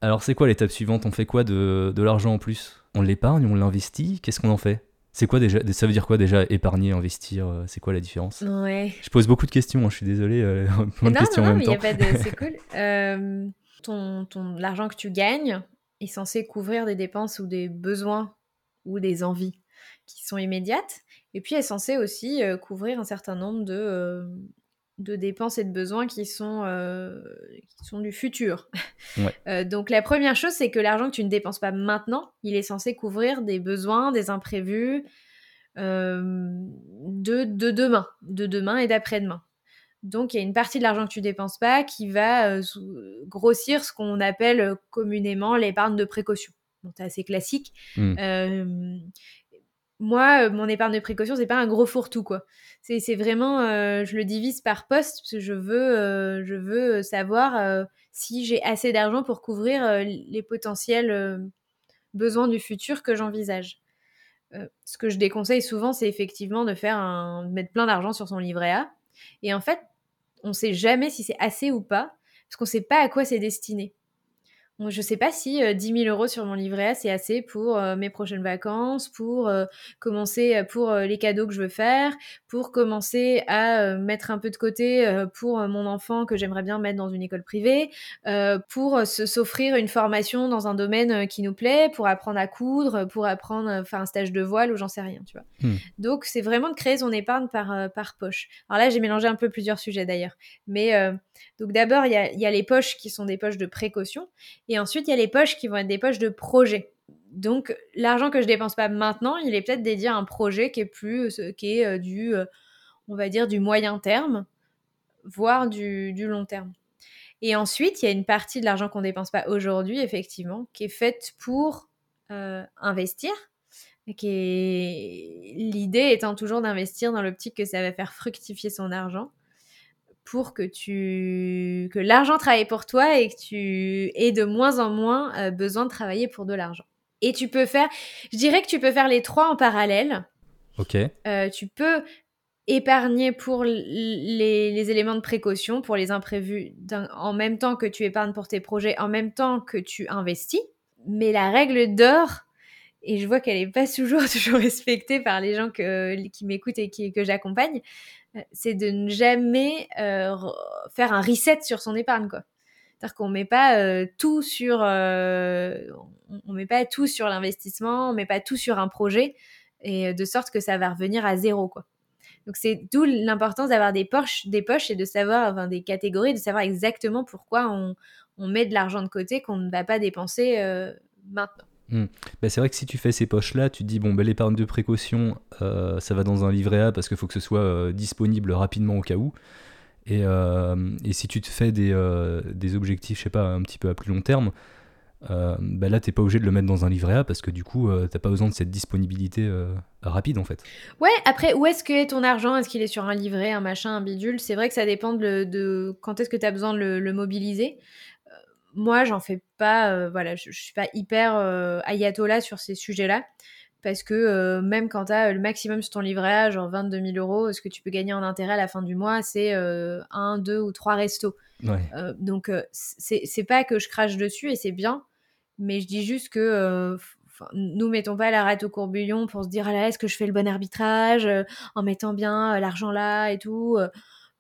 Alors, c'est quoi l'étape suivante? On fait quoi de, de l'argent en plus? On l'épargne, on l'investit? Qu'est-ce qu'on en fait? C'est quoi déjà Ça veut dire quoi déjà épargner, investir euh, C'est quoi la différence? Ouais. Je pose beaucoup de questions, hein, je suis désolée. Euh, plein de questions non, en même temps. Mais de... c'est cool. Euh, ton, ton l'argent que tu gagnes est censé couvrir des dépenses ou des besoins ou des envies qui sont immédiates. Et puis est censé aussi couvrir un certain nombre de, de dépenses et de besoins qui sont, euh, qui sont du futur. Euh, donc la première chose, c'est que l'argent que tu ne dépenses pas maintenant, il est censé couvrir des besoins, des imprévus euh, de, de, demain, de demain et d'après-demain. Donc il y a une partie de l'argent que tu dépenses pas qui va grossir ce qu'on appelle communément l'épargne de précaution. C'est assez classique. Mmh moi, euh, mon épargne de précaution, c'est pas un gros fourre-tout, quoi. C'est vraiment, euh, je le divise par poste parce que je veux, euh, je veux savoir si j'ai assez d'argent pour couvrir les potentiels besoins du futur que j'envisage. ce que je déconseille souvent, c'est effectivement de faire un, de mettre plein d'argent sur son livret A. Et en fait, on sait jamais si c'est assez ou pas parce qu'on sait pas à quoi c'est destiné. Je ne sais pas si 10 euh, 000 euros sur mon livret A, c'est assez pour euh, mes prochaines vacances, pour euh, commencer pour les cadeaux que je veux faire, pour commencer à mettre un peu de côté pour mon enfant que j'aimerais bien mettre dans une école privée, pour s'offrir une formation dans un domaine qui nous plaît, pour apprendre à coudre, pour apprendre à faire un stage de voile ou j'en sais rien, tu vois. Hmm. Donc, c'est vraiment de créer son épargne par, par poche. Alors là, j'ai mélangé un peu plusieurs sujets d'ailleurs. Mais donc d'abord, il y a, y a les poches qui sont des poches de précaution. Et ensuite, il y a les poches qui vont être des poches de projet. Donc, l'argent que je dépense pas maintenant, il est peut-être dédié à un projet qui est plus, euh, qui est euh, du, euh, on va dire, du moyen terme, voire du, long terme. Et ensuite, il y a une partie de l'argent qu'on dépense pas aujourd'hui, effectivement, qui est faite pour investir. Qui l'idée étant toujours d'investir dans l'optique que ça va faire fructifier son argent pour que tu que l'argent travaille pour toi et que tu aies de moins en moins euh, besoin de travailler pour de l'argent. Et tu peux faire, je dirais que tu peux faire les trois en parallèle. Ok. Euh, tu peux épargner pour les, les, éléments de précaution, pour les imprévus, en même temps que tu épargnes pour tes projets, en même temps que tu investis. Mais la règle d'or, et je vois qu'elle n'est pas toujours, toujours respectée par les gens qui m'écoutent et qui, que j'accompagne, euh, c'est de ne jamais euh, faire un reset sur son épargne, quoi. C'est-à-dire qu'on met pas euh, tout sur, on met pas tout sur l'investissement, on met pas tout sur un projet, et de sorte que ça va revenir à zéro, quoi. Donc c'est d'où l'importance d'avoir des poches, des poches et de savoir, enfin, des catégories, de savoir exactement pourquoi on met de l'argent de côté qu'on ne va pas dépenser maintenant. Bah, c'est vrai que si tu fais ces poches-là, tu te dis, bon, bah, l'épargne de précaution, euh, ça va dans un livret A parce qu'il faut que ce soit euh, disponible rapidement au cas où. Et, euh, si tu te fais des, des, objectifs, je sais pas, un petit peu à plus long terme, bah là, t'es pas obligé de le mettre dans un livret A parce que du coup, t'as pas besoin de cette disponibilité rapide en fait. Ouais, après, où est-ce que ton argent? Est-ce qu'il est sur un livret, un machin, un bidule? C'est vrai que ça dépend de, quand est-ce que tu as besoin de le, mobiliser. Moi, j'en fais pas, voilà, je, je, suis pas hyper ayatollah sur ces sujets-là. Parce que même quand tu as le maximum sur ton livret A, genre 22 000 euros, ce que tu peux gagner en intérêt à la fin du mois, c'est un, deux ou trois restos. Ouais. donc, c'est pas que je crache dessus et c'est bien mais je dis juste que euh, nous mettons pas la rate au courbillon pour se dire ah là est-ce que je fais le bon arbitrage euh, en mettant bien euh, l'argent là et tout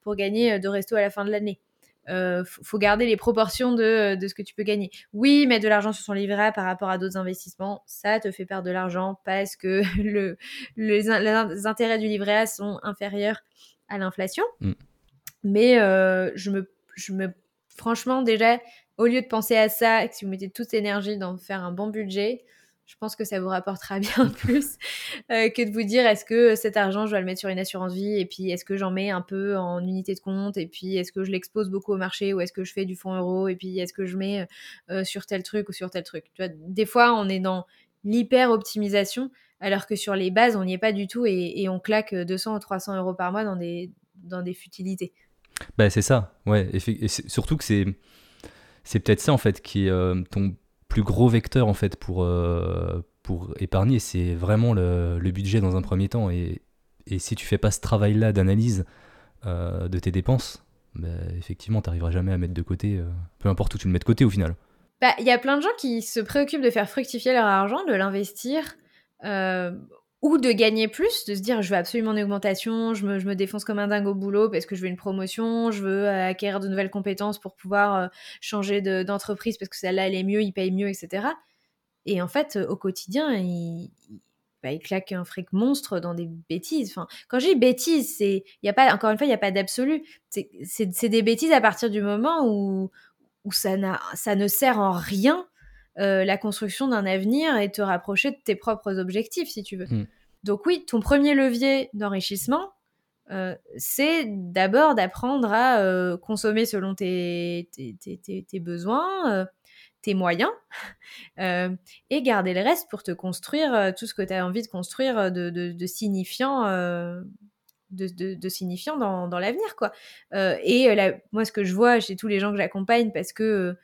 pour gagner de resto à la fin de l'année. Euh, faut garder les proportions de, de, ce que tu peux gagner. Oui, mettre de l'argent sur son livret par rapport à d'autres investissements, ça te fait perdre de l'argent parce que le, les, intérêts du livret A sont inférieurs à l'inflation. Mm. Mais je, me, je me, franchement, déjà, au lieu de penser à ça, si vous mettez toute l'énergie dans faire un bon budget, je pense que ça vous rapportera bien plus euh, que de vous dire est-ce que cet argent je dois le mettre sur une assurance vie et puis est-ce que j'en mets un peu en unité de compte et puis est-ce que je l'expose beaucoup au marché ou est-ce que je fais du fonds euro et puis est-ce que je mets euh, sur tel truc ou sur tel truc? Tu vois, des fois on est dans l'hyper optimisation alors que sur les bases on n'y est pas du tout et, on claque 200 ou 300 euros par mois dans des, dans des futilités. Bah c'est ça, ouais. Surtout que c'est c'est peut-être ça en fait qui est euh, ton plus gros vecteur en fait pour, euh, pour épargner, c'est vraiment le, budget dans un premier temps. Et, et si tu fais pas ce travail-là d'analyse euh, de tes dépenses, bah, effectivement, tu n'arriveras jamais à mettre de côté, peu importe où tu le mets de côté au final. Bah, il y a plein de gens qui se préoccupent de faire fructifier leur argent, de l'investir ou de gagner plus, de se dire je veux absolument une augmentation, je me, je me, défonce comme un dingue au boulot parce que je veux une promotion, je veux euh, acquérir de nouvelles compétences pour pouvoir euh, changer d'entreprise parce que celle-là elle est mieux, il paye mieux, etc. Et en fait, au quotidien, il, bah, il claque un fric monstre dans des bêtises. Enfin, quand je dis bêtises, c'est, y a pas, encore une fois, il n'y a pas d'absolu. C'est des bêtises à partir du moment où, où ça, ça ne sert en rien euh, la construction d'un avenir et te rapprocher de tes propres objectifs, si tu veux. Mm. Donc oui, ton premier levier d'enrichissement, euh, c'est d'abord d'apprendre à euh, consommer selon tes, tes, besoins, tes moyens, et garder le reste pour te construire tout ce que tu as envie de construire de, signifiant. De, signifiant dans, dans l'avenir quoi et moi ce que je vois chez tous les gens que j'accompagne parce que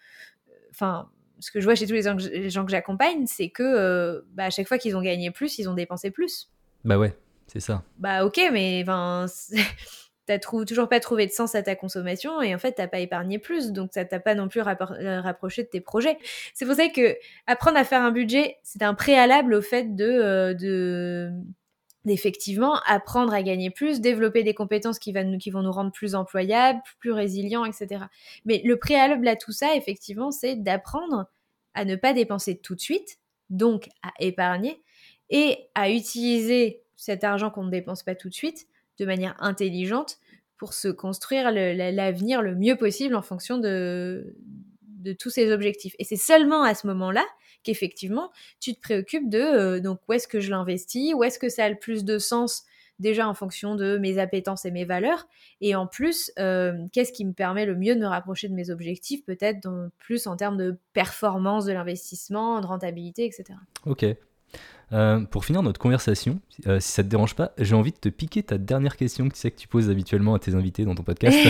enfin ce que je vois chez tous les gens que j'accompagne, c'est que euh, bah, à chaque fois qu'ils ont gagné plus, ils ont dépensé plus. Bah ouais, c'est ça. Bah ok, mais t'as toujours pas trouvé de sens à ta consommation et en fait t'as pas épargné plus, donc ça t'a pas non plus euh, rapproché de tes projets. C'est pour ça que apprendre à faire un budget, c'est un préalable au fait de, euh, de d'effectivement apprendre à gagner plus, développer des compétences qui, qui vont nous rendre plus employables, plus résilients, etc. Mais le préalable à tout ça, effectivement, c'est d'apprendre à ne pas dépenser tout de suite, donc à épargner, et à utiliser cet argent qu'on ne dépense pas tout de suite de manière intelligente pour se construire l'avenir le mieux possible en fonction de, de tous ces objectifs. Et c'est seulement à ce moment-là qu'effectivement, tu te préoccupes de euh, donc où est-ce que je l'investis, où est-ce que ça a le plus de sens déjà en fonction de mes appétences et mes valeurs, et en plus, euh, qu'est-ce qui me permet le mieux de me rapprocher de mes objectifs, peut-être plus en termes de performance de l'investissement, de rentabilité, etc. Ok, euh, pour finir notre conversation, euh, si ça te dérange pas, j'ai envie de te piquer ta dernière question que tu sais que tu poses habituellement à tes invités dans ton podcast.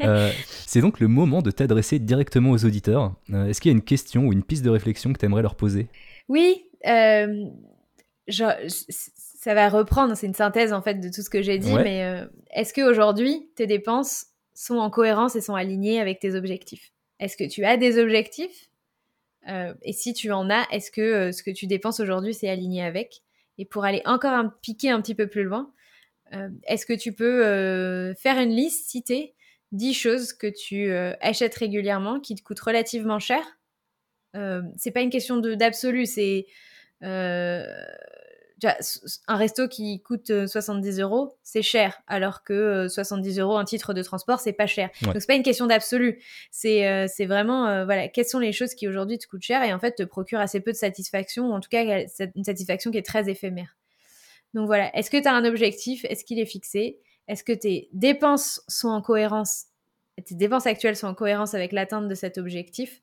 Euh, c'est donc le moment de t'adresser directement aux auditeurs. Est-ce qu'il y a une question ou une piste de réflexion que tu aimerais leur poser? Oui, ça va reprendre, c'est une synthèse en fait de tout ce que j'ai dit, mais est-ce qu'aujourd'hui, tes dépenses sont en cohérence et sont alignées avec tes objectifs? Est-ce que tu as des objectifs? Euh, et si tu en as, est-ce que euh, ce que tu dépenses aujourd'hui, c'est aligné avec? Et pour aller encore un, piquer un petit peu plus loin, euh, est-ce que tu peux faire une liste, citer 10 choses que tu achètes régulièrement qui te coûtent relativement cher? C'est pas une question d'absolu, c'est un resto qui coûte 70 euh, euros, c'est cher, alors que 70 euh, euros un titre de transport, c'est pas cher. Donc c'est pas une question d'absolu. C'est euh, c'est vraiment voilà, quelles sont les choses qui aujourd'hui te coûtent cher et en fait te procurent assez peu de satisfaction, ou en tout cas une satisfaction qui est très éphémère. Donc voilà, est-ce que tu as un objectif? Est-ce qu'il est fixé? Est-ce que tes dépenses sont en cohérence Tes dépenses actuelles sont en cohérence avec l'atteinte de cet objectif?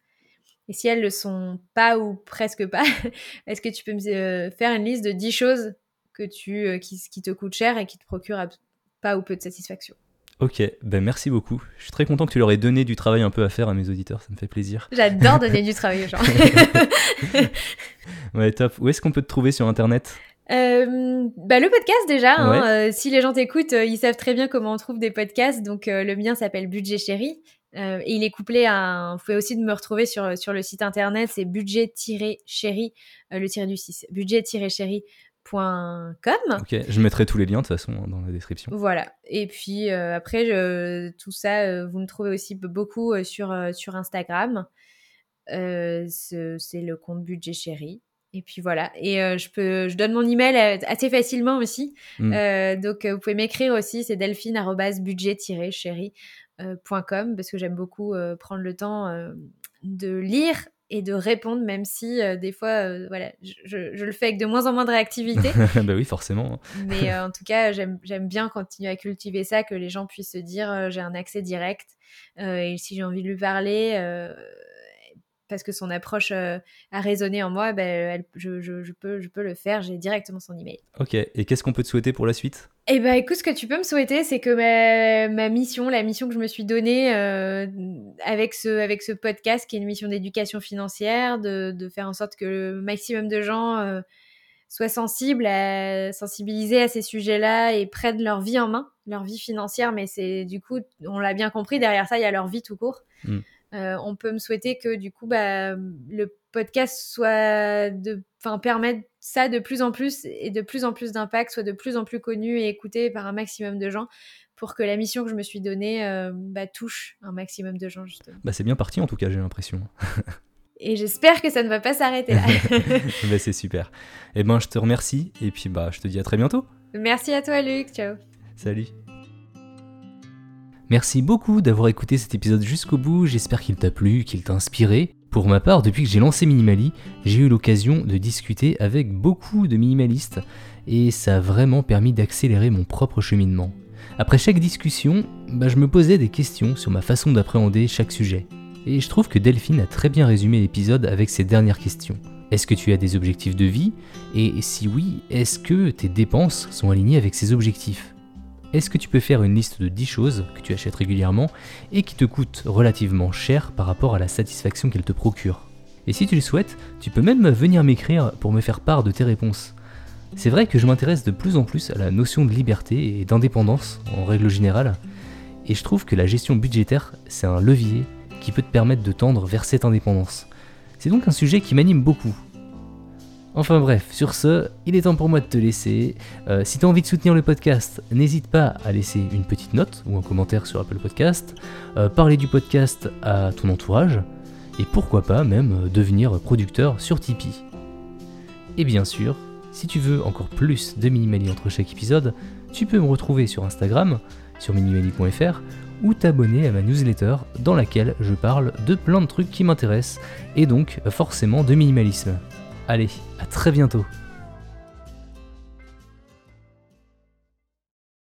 Et si elles le sont pas ou presque pas, est-ce que tu peux me faire une liste de 10 choses que tu, qui, qui te coûtent cher et qui te procurent pas ou peu de satisfaction? Ok, ben merci beaucoup. Je suis très content que tu leur aies donné du travail un peu à faire à mes auditeurs, ça me fait plaisir. J'adore donner du travail aux gens. ouais, top. Où est-ce qu'on peut te trouver sur Internet? Euh, bah, le podcast déjà, hein, euh, si les gens t'écoutent, euh, ils savent très bien comment on trouve des podcasts. Donc le mien s'appelle Budget Chéri et il est couplé à un... Vous pouvez aussi me retrouver sur, sur le site internet, c'est budget-chéri, le tiré du 6, budget-chéri Ok, je mettrai tous les liens de toute façon dans la description. Voilà. Et puis euh, après, je, tout ça, euh, vous me trouvez aussi beaucoup euh, sur, sur Instagram. c'est le compte budget chéri. Et puis voilà. Et je peux, je donne mon email assez facilement aussi. Mm. donc vous pouvez m'écrire aussi. C'est delphine chéri.com parce que j'aime beaucoup prendre le temps de lire et de répondre, même si euh, des fois, euh, voilà, je, je, le fais avec de moins en moins de réactivité. bah oui, forcément. Mais euh, en tout cas, j'aime bien continuer à cultiver ça, que les gens puissent se dire j'ai un accès direct. et si j'ai envie de lui parler, parce que son approche a résonné en moi, ben, je, je, peux, je peux le faire. J'ai directement son email. Ok. Et qu'est-ce qu'on peut te souhaiter pour la suite? Eh ben, écoute, ce que tu peux me souhaiter, c'est que ma, ma, mission, la mission que je me suis donnée euh, avec, ce, avec ce podcast, qui est une mission d'éducation financière, de, de, faire en sorte que le maximum de gens euh, soient sensibles, à, sensibilisés à ces sujets-là et prennent leur vie en main, leur vie financière. Mais c'est du coup, on l'a bien compris, derrière ça, il y a leur vie tout court. Mm. Euh, on peut me souhaiter que du coup, bah, le podcast soit de, enfin, permettre ça de plus en plus et de plus en plus d'impact, soit de plus en plus connu et écouté par un maximum de gens pour que la mission que je me suis donnée euh, bah, touche un maximum de gens justement. Bah, c'est bien parti en tout cas, j'ai l'impression. et j'espère que ça ne va pas s'arrêter là. bah, c'est super. Et eh ben je te remercie et puis bah je te dis à très bientôt. Merci à toi Luc, ciao. Salut. Merci beaucoup d'avoir écouté cet épisode jusqu'au bout, j'espère qu'il t'a plu, qu'il t'a inspiré. Pour ma part, depuis que j'ai lancé Minimali, j'ai eu l'occasion de discuter avec beaucoup de minimalistes et ça a vraiment permis d'accélérer mon propre cheminement. Après chaque discussion, bah, je me posais des questions sur ma façon d'appréhender chaque sujet. Et je trouve que Delphine a très bien résumé l'épisode avec ses dernières questions. Est-ce que tu as des objectifs de vie? Et si oui, est-ce que tes dépenses sont alignées avec ces objectifs? Est-ce que tu peux faire une liste de 10 choses que tu achètes régulièrement et qui te coûtent relativement cher par rapport à la satisfaction qu'elles te procurent? Et si tu le souhaites, tu peux même venir m'écrire pour me faire part de tes réponses. C'est vrai que je m'intéresse de plus en plus à la notion de liberté et d'indépendance en règle générale, et je trouve que la gestion budgétaire, c'est un levier qui peut te permettre de tendre vers cette indépendance. C'est donc un sujet qui m'anime beaucoup, Enfin bref, sur ce, il est temps pour moi de te laisser. Euh, si tu as envie de soutenir le podcast, n'hésite pas à laisser une petite note ou un commentaire sur Apple Podcast, euh, parler du podcast à ton entourage, et pourquoi pas même euh, devenir producteur sur Tipeee. Et bien sûr, si tu veux encore plus de Minimali entre chaque épisode, tu peux me retrouver sur Instagram, sur minimali.fr, ou t'abonner à ma newsletter dans laquelle je parle de plein de trucs qui m'intéressent, et donc forcément de minimalisme. Allez, à très bientôt